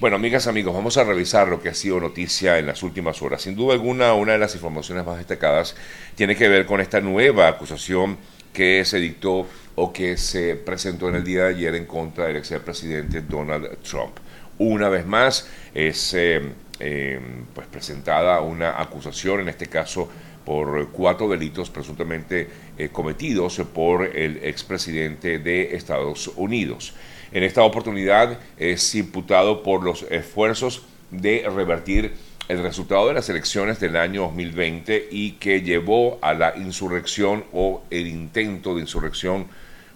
Bueno, amigas, amigos, vamos a revisar lo que ha sido noticia en las últimas horas. Sin duda alguna, una de las informaciones más destacadas tiene que ver con esta nueva acusación que se dictó o que se presentó en el día de ayer en contra del expresidente Donald Trump. Una vez más es eh, eh, pues presentada una acusación, en este caso por cuatro delitos presuntamente eh, cometidos por el expresidente de Estados Unidos. En esta oportunidad es imputado por los esfuerzos de revertir el resultado de las elecciones del año 2020 y que llevó a la insurrección o el intento de insurrección,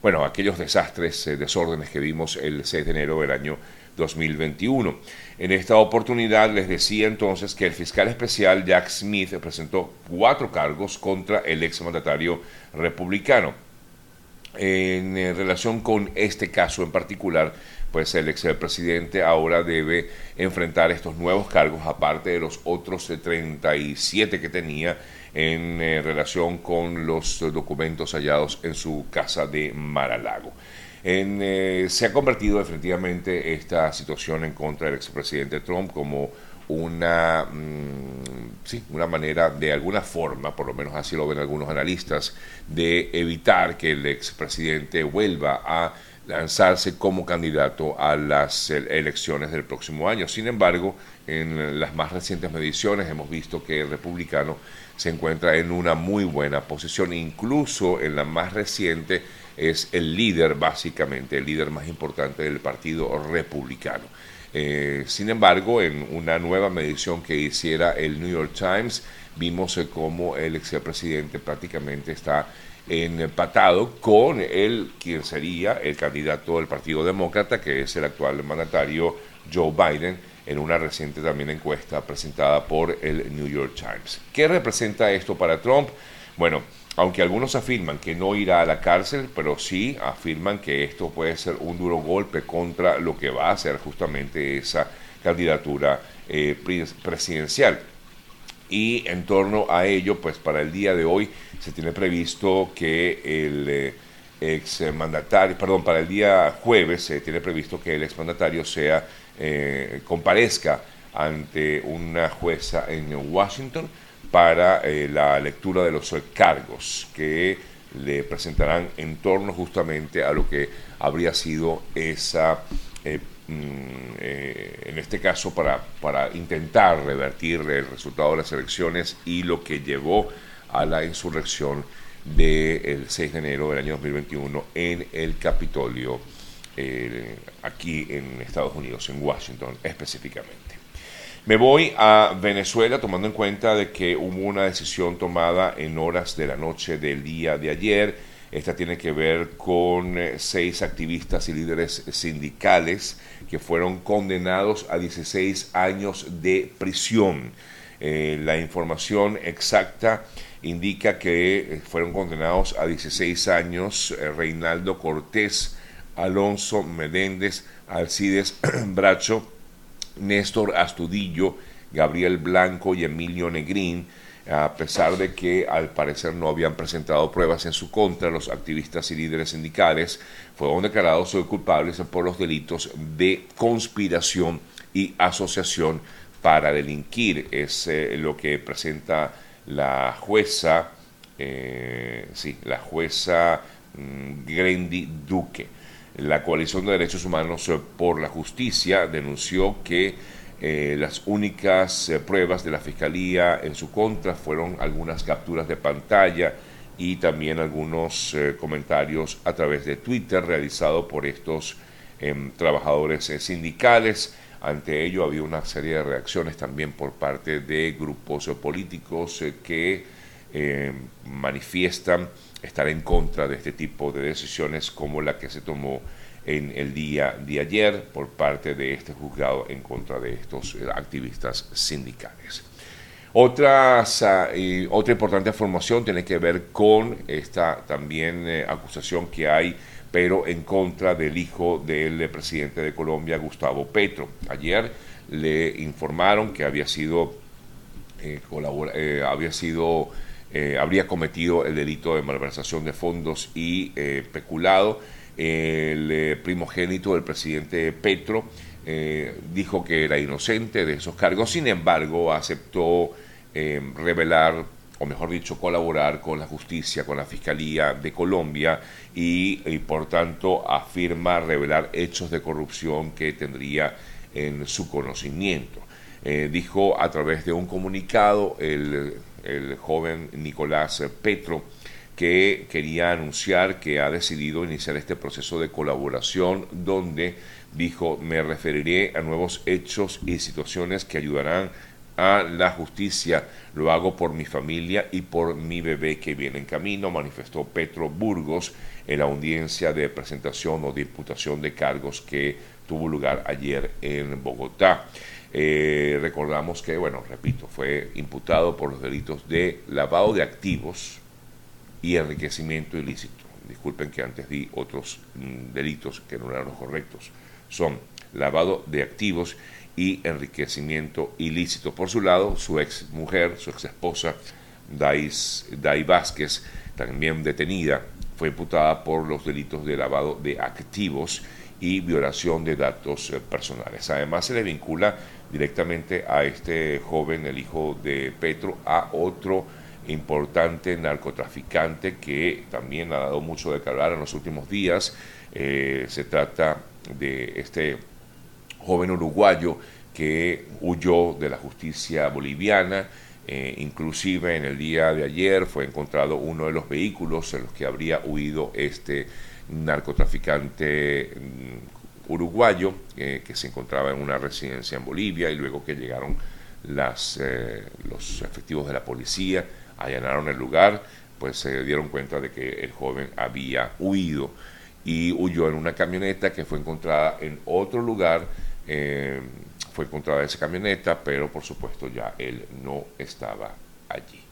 bueno, aquellos desastres, eh, desórdenes que vimos el 6 de enero del año 2021. En esta oportunidad les decía entonces que el fiscal especial Jack Smith presentó cuatro cargos contra el exmandatario republicano en eh, relación con este caso en particular, pues el expresidente ahora debe enfrentar estos nuevos cargos, aparte de los otros 37 que tenía en eh, relación con los documentos hallados en su casa de Maralago. En, eh, se ha convertido definitivamente esta situación en contra del expresidente Trump como una, mm, sí, una manera de alguna forma, por lo menos así lo ven algunos analistas, de evitar que el expresidente vuelva a lanzarse como candidato a las elecciones del próximo año. Sin embargo, en las más recientes mediciones hemos visto que el republicano se encuentra en una muy buena posición, incluso en la más reciente es el líder, básicamente, el líder más importante del Partido Republicano. Eh, sin embargo, en una nueva medición que hiciera el New York Times, vimos eh, cómo el expresidente prácticamente está empatado con el quien sería el candidato del Partido Demócrata, que es el actual mandatario Joe Biden, en una reciente también encuesta presentada por el New York Times. ¿Qué representa esto para Trump? Bueno, aunque algunos afirman que no irá a la cárcel, pero sí afirman que esto puede ser un duro golpe contra lo que va a ser justamente esa candidatura eh, presidencial. Y en torno a ello, pues para el día de hoy se tiene previsto que el eh, ex mandatario, perdón, para el día jueves se tiene previsto que el exmandatario sea, eh, comparezca ante una jueza en Washington para eh, la lectura de los cargos que le presentarán en torno justamente a lo que habría sido esa, eh, mm, eh, en este caso, para, para intentar revertir el resultado de las elecciones y lo que llevó a la insurrección del 6 de enero del año 2021 en el Capitolio, aquí en Estados Unidos, en Washington específicamente. Me voy a Venezuela tomando en cuenta de que hubo una decisión tomada en horas de la noche del día de ayer. Esta tiene que ver con eh, seis activistas y líderes sindicales que fueron condenados a 16 años de prisión. Eh, la información exacta indica que eh, fueron condenados a 16 años Reinaldo Cortés, Alonso Meléndez, Alcides Bracho, Néstor Astudillo, Gabriel Blanco y Emilio Negrín, a pesar de que al parecer no habían presentado pruebas en su contra, los activistas y líderes sindicales fueron declarados culpables por los delitos de conspiración y asociación para delinquir. Es eh, lo que presenta la jueza, eh, sí, la jueza mm, Grendi Duque. La Coalición de Derechos Humanos eh, por la Justicia denunció que eh, las únicas eh, pruebas de la Fiscalía en su contra fueron algunas capturas de pantalla y también algunos comentarios a través de Twitter realizados por estos em, trabajadores sindicales. Ante ello había una serie de reacciones también por parte de grupos políticos que manifiestan estar en contra de este tipo de decisiones como la que se tomó en el día de ayer por parte de este juzgado en contra de estos eh, activistas sindicales. Otras, ah, otra importante información tiene que ver con esta también eh, acusación que hay, pero en contra del hijo del presidente de Colombia, Gustavo Petro. Ayer le informaron que había sido, eh, había sido eh, habría cometido el delito de malversación de fondos y eh, peculado. El eh, primogénito del presidente Petro dijo que era inocente de esos cargos, sin embargo aceptó revelar, o mejor dicho, colaborar con la justicia, con la Fiscalía de Colombia y, por tanto afirma revelar hechos de corrupción que tendría en su conocimiento. Dijo a través de un comunicado el, el joven Nicolás Petro, que quería anunciar que ha decidido iniciar este proceso de colaboración donde dijo me referiré a nuevos hechos y situaciones que ayudarán a la justicia. Lo hago por mi familia y por mi bebé que viene en camino, manifestó Petro Burgos en la audiencia de presentación o de imputación de cargos que tuvo lugar ayer en Bogotá. Eh, recordamos que, bueno, repito, fue imputado por los delitos de lavado de activos, y enriquecimiento ilícito. Disculpen que antes di otros mm, delitos que no eran los correctos. Son lavado de activos y enriquecimiento ilícito. Por su lado, su ex mujer, su ex esposa, Dai Vázquez, también detenida, fue imputada por los delitos de lavado de activos y violación de datos eh, personales. Además, se le vincula directamente a este joven, el hijo de Petro, a otro importante narcotraficante que también ha dado mucho de hablar en los últimos días. Eh, se trata de este joven uruguayo que huyó de la justicia boliviana. Eh, inclusive en el día de ayer fue encontrado uno de los vehículos en los que habría huido este narcotraficante mm, uruguayo eh, que se encontraba en una residencia en Bolivia y luego que llegaron las, los efectivos de la policía allanaron el lugar, pues se dieron cuenta de que el joven había huido y huyó en una camioneta que fue encontrada en otro lugar. Eh, fue encontrada esa camioneta, pero por supuesto ya él no estaba allí.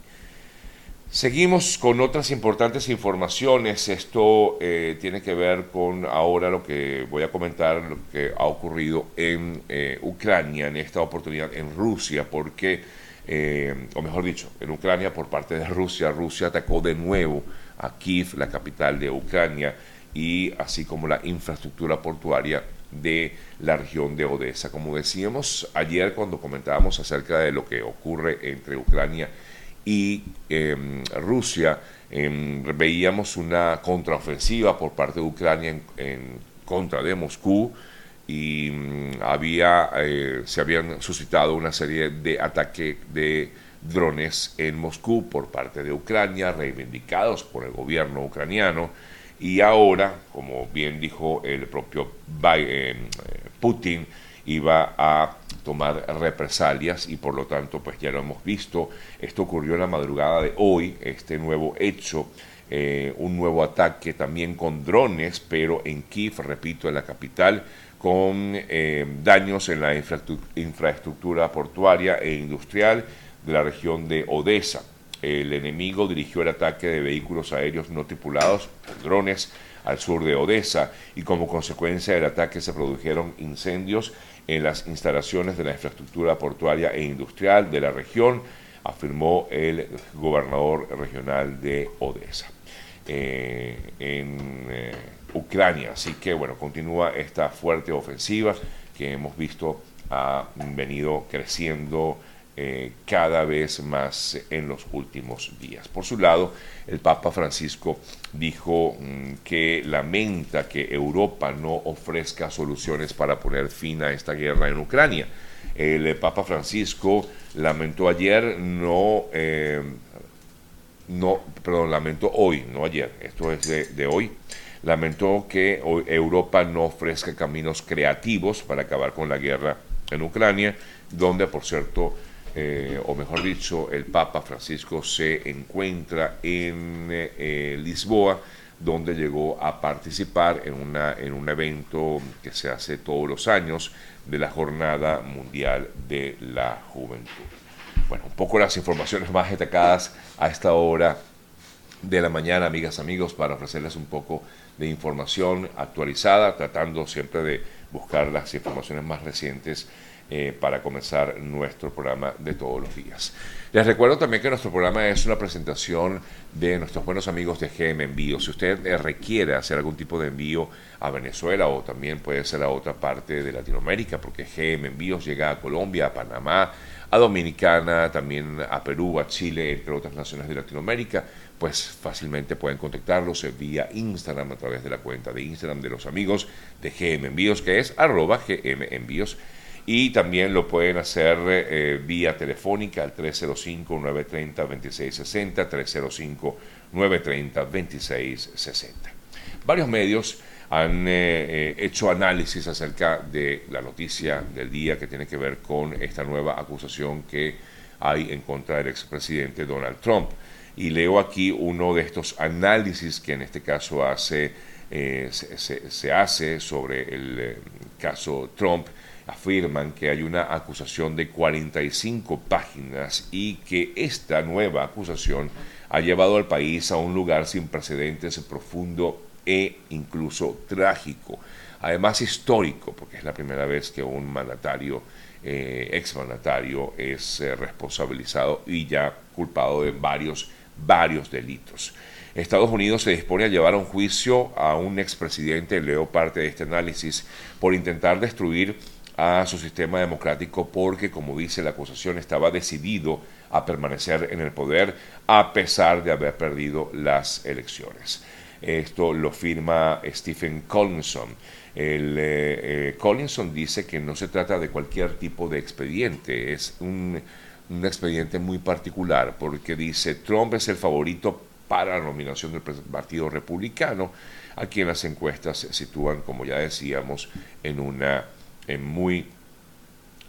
Seguimos con otras importantes informaciones. Esto eh, tiene que ver con ahora lo que voy a comentar, lo que ha ocurrido en eh, Ucrania, en esta oportunidad en Rusia, porque eh, o mejor dicho, en Ucrania por parte de Rusia. Rusia atacó de nuevo a Kiev, la capital de Ucrania, y así como la infraestructura portuaria de la región de Odessa. Como decíamos ayer cuando comentábamos acerca de lo que ocurre entre Ucrania y em, Rusia, em, veíamos una contraofensiva por parte de Ucrania en contra de Moscú, y mm, había, eh, se habían suscitado una serie de ataques de drones en Moscú por parte de Ucrania, reivindicados por el gobierno ucraniano, y ahora, como bien dijo el propio Putin, iba a tomar represalias y por lo tanto pues ya lo hemos visto, esto ocurrió en la madrugada de hoy, este nuevo hecho, eh, un nuevo ataque también con drones, pero en Kiev, repito, en la capital, con eh, daños en la infraestructura portuaria e industrial de la región de Odessa. El enemigo dirigió el ataque de vehículos aéreos no tripulados, drones, al sur de Odessa y como consecuencia del ataque se produjeron incendios en las instalaciones de la infraestructura portuaria e industrial de la región, afirmó el gobernador regional de Odessa. Eh, en eh, Ucrania. Así que bueno, continúa esta fuerte ofensiva que hemos visto ha venido creciendo eh, cada vez más en los últimos días. Por su lado, el Papa Francisco dijo mm, que lamenta que Europa no ofrezca soluciones para poner fin a esta guerra en Ucrania. El Papa Francisco lamentó ayer no... Eh, perdón, lamentó hoy, no ayer, esto es de, de hoy, lamentó que Europa no ofrezca caminos creativos para acabar con la guerra en Ucrania, donde, por cierto, eh, o mejor dicho, el Papa Francisco se encuentra en eh, Lisboa, donde llegó a participar en, una, en un evento que se hace todos los años de la Jornada Mundial de la Juventud. Bueno, un poco las informaciones más destacadas a esta hora de la mañana, amigas, amigos, para ofrecerles un poco de información actualizada, tratando siempre de buscar las informaciones más recientes eh, para comenzar nuestro programa de todos los días. Les recuerdo también que nuestro programa es una presentación de nuestros buenos amigos de GM Envío. Si usted eh, requiere hacer algún tipo de envío a Venezuela o también puede ser a otra parte de Latinoamérica, porque GM Envíos llega a Colombia, a Panamá, a Dominicana, también a Perú, a Chile, entre otras naciones de Latinoamérica, pues fácilmente pueden contactarlos vía Instagram a través de la cuenta de Instagram de los amigos de GM Envíos, que es arroba GM Envíos y también lo pueden hacer eh, vía telefónica al 305-930-2660, 305-930-2660. Varios medios han eh, eh, hecho análisis acerca de la noticia del día que tiene que ver con esta nueva acusación que hay en contra del expresidente Donald Trump. Y leo aquí uno de estos análisis que en este caso hace, se, hace sobre el caso Trump afirman que hay una acusación de 45 páginas y que esta nueva acusación ha llevado al país a un lugar sin precedentes profundo e incluso trágico, además histórico, porque es la primera vez que un mandatario, eh, exmandatario, es eh, responsabilizado y ya culpado de varios, varios delitos. Estados Unidos se dispone a llevar a un juicio a un expresidente, leo parte de este análisis, por intentar destruir a su sistema democrático porque, como dice la acusación, estaba decidido a permanecer en el poder a pesar de haber perdido las elecciones. Esto lo firma Stephen Collinson. El, eh, eh, Collinson dice que no se trata de cualquier tipo de expediente, es un, un expediente muy particular porque dice Trump es el favorito para la nominación del Partido Republicano, a quien las encuestas se sitúan, como ya decíamos, en una en muy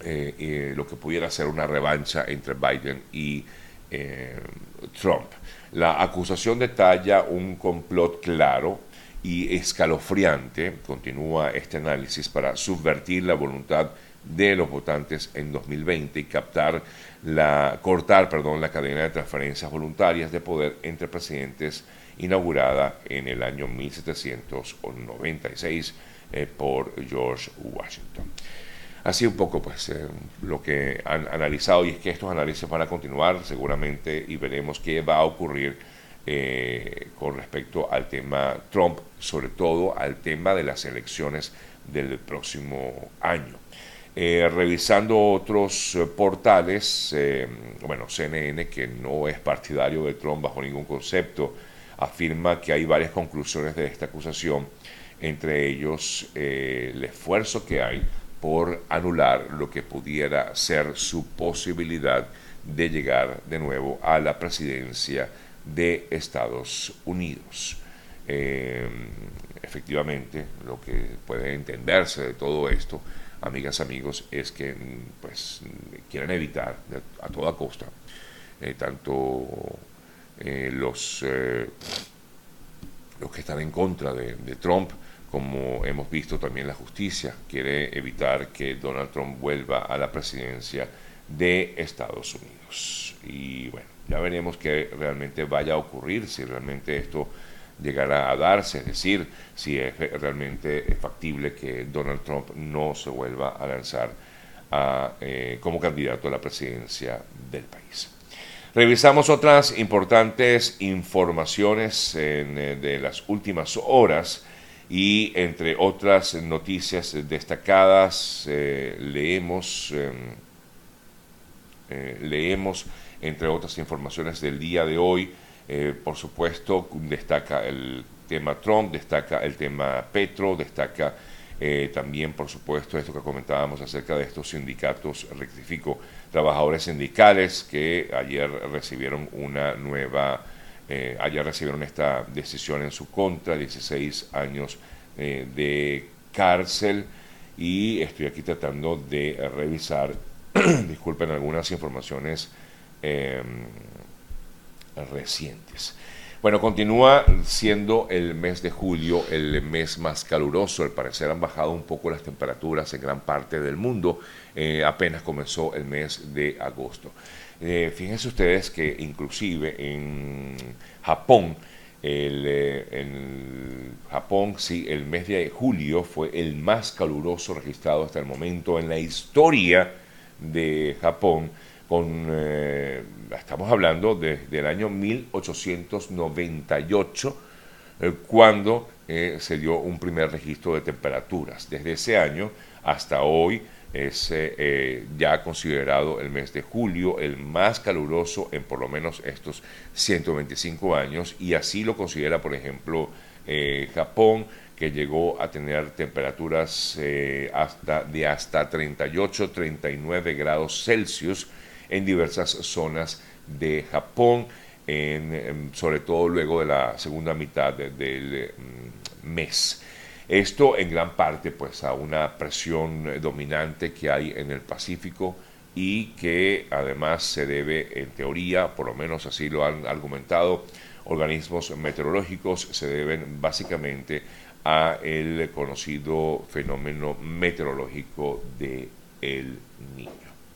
eh, eh, lo que pudiera ser una revancha entre Biden y eh, Trump. La acusación detalla un complot claro y escalofriante, continúa este análisis, para subvertir la voluntad de los votantes en 2020 y captar la, cortar perdón, la cadena de transferencias voluntarias de poder entre presidentes inaugurada en el año 1796 eh, por George Washington. Así un poco pues eh, lo que han analizado y es que estos análisis van a continuar seguramente y veremos qué va a ocurrir eh, con respecto al tema Trump, sobre todo al tema de las elecciones del próximo año. revisando otros portales, bueno, CNN, que no es partidario de Trump bajo ningún concepto, afirma que hay varias conclusiones de esta acusación entre ellos eh, el esfuerzo que hay por anular lo que pudiera ser su posibilidad de llegar de nuevo a la presidencia de Estados Unidos. Eh, efectivamente, lo que puede entenderse de todo esto, amigas, amigos, es que pues quieren evitar a toda costa eh, tanto los, los que están en contra de Trump como hemos visto también la justicia quiere evitar que Donald Trump vuelva a la presidencia de Estados Unidos. Y bueno, ya veremos qué realmente vaya a ocurrir, si realmente esto llegará a darse, es decir, si es realmente factible que Donald Trump no se vuelva a lanzar eh, como candidato a la presidencia del país. Revisamos otras importantes informaciones eh, de las últimas horas y entre otras noticias destacadas eh, leemos, em, eh, leemos, entre otras informaciones del día de hoy, eh, por supuesto, destaca el tema Trump, destaca el tema Petro, destaca también, por supuesto, esto que comentábamos acerca de estos sindicatos, rectifico, trabajadores sindicales que ayer recibieron una nueva eh, ayer recibieron esta decisión en su contra, 16 años eh, de cárcel y estoy aquí tratando de revisar, disculpen, algunas informaciones em, recientes. Bueno, continúa siendo el mes de julio el mes más caluroso. Al parecer han bajado un poco las temperaturas en gran parte del mundo. Eh, apenas comenzó el mes de agosto. Eh, fíjense ustedes que inclusive en Japón El, eh, en Japón, sí, el mes de julio fue el más caluroso registrado hasta el momento en la historia de Japón, eh, estamos hablando desde el año 1898, eh, cuando se dio un primer registro de temperaturas. Desde ese año hasta hoy es eh, ya considerado el mes de julio el más caluroso en por lo menos estos 125 años y así lo considera por ejemplo eh, Japón que llegó a tener temperaturas eh, hasta, de hasta 38-39 grados Celsius en diversas zonas de Japón, sobre todo luego de la segunda mitad del mm, mes. Esto en gran parte pues a una presión dominante que hay en el Pacífico y que además se debe en teoría, por lo menos así lo han argumentado organismos meteorológicos, se deben básicamente a el conocido fenómeno meteorológico de El Niño.